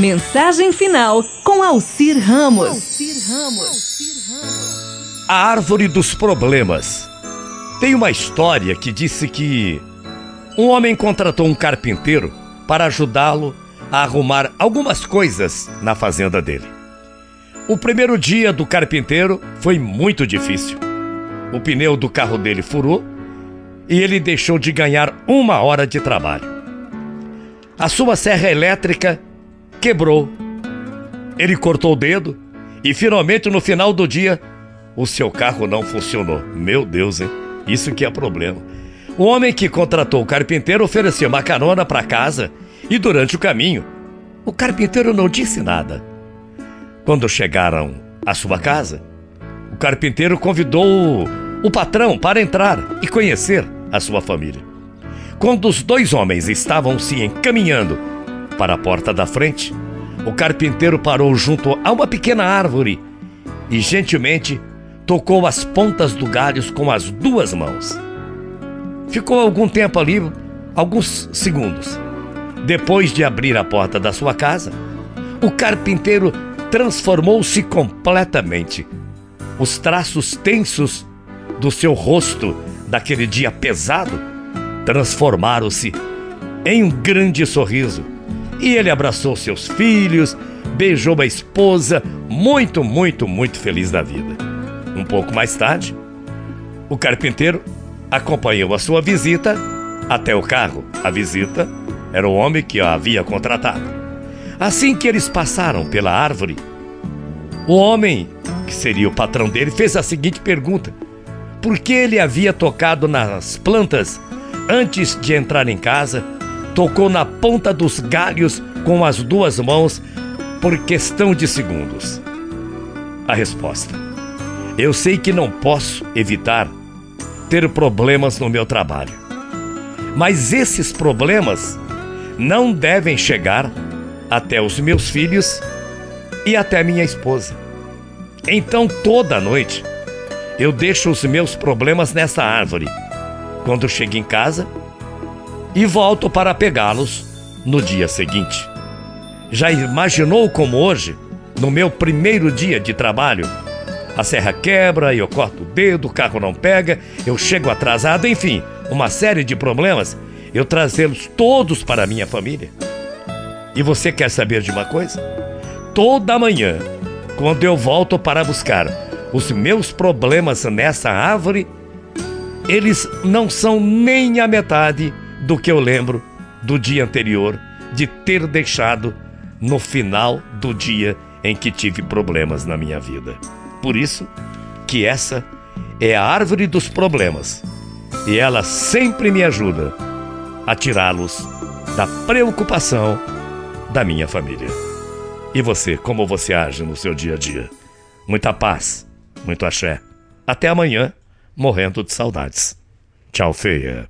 Mensagem final com Alcir Ramos. A árvore dos problemas. Tem uma história que disse que um homem contratou um carpinteiro para ajudá-lo a arrumar algumas coisas na fazenda dele. O primeiro dia do carpinteiro foi muito difícil. O pneu do carro dele furou e ele deixou de ganhar uma hora de trabalho. A sua serra elétrica quebrou. Ele cortou o dedo e finalmente no final do dia o seu carro não funcionou. Meu Deus, hein? Isso que é problema. O homem que contratou o carpinteiro ofereceu uma carona para casa e durante o caminho o carpinteiro não disse nada. Quando chegaram à sua casa, o carpinteiro convidou o, o patrão para entrar e conhecer a sua família. Quando os dois homens estavam se encaminhando para a porta da frente, o carpinteiro parou junto a uma pequena árvore e gentilmente tocou as pontas do galhos com as duas mãos. Ficou algum tempo ali, alguns segundos. Depois de abrir a porta da sua casa, o carpinteiro transformou-se completamente. Os traços tensos do seu rosto daquele dia pesado transformaram-se em um grande sorriso. E ele abraçou seus filhos, beijou a esposa, muito, muito, muito feliz da vida. Um pouco mais tarde, o carpinteiro acompanhou a sua visita até o carro. A visita era o homem que a havia contratado. Assim que eles passaram pela árvore, o homem, que seria o patrão dele, fez a seguinte pergunta: Por que ele havia tocado nas plantas antes de entrar em casa? Tocou na ponta dos galhos com as duas mãos por questão de segundos. A resposta: Eu sei que não posso evitar ter problemas no meu trabalho. Mas esses problemas não devem chegar até os meus filhos e até minha esposa. Então toda noite eu deixo os meus problemas nessa árvore. Quando chego em casa e volto para pegá-los no dia seguinte. Já imaginou como hoje, no meu primeiro dia de trabalho, a serra quebra, eu corto o dedo, o carro não pega, eu chego atrasado, enfim, uma série de problemas, eu trazê-los todos para a minha família? E você quer saber de uma coisa? Toda manhã, quando eu volto para buscar os meus problemas nessa árvore, eles não são nem a metade do que eu lembro do dia anterior de ter deixado no final do dia em que tive problemas na minha vida. Por isso que essa é a árvore dos problemas e ela sempre me ajuda a tirá-los da preocupação da minha família. E você, como você age no seu dia a dia? Muita paz, muito axé. Até amanhã, morrendo de saudades. Tchau, feia.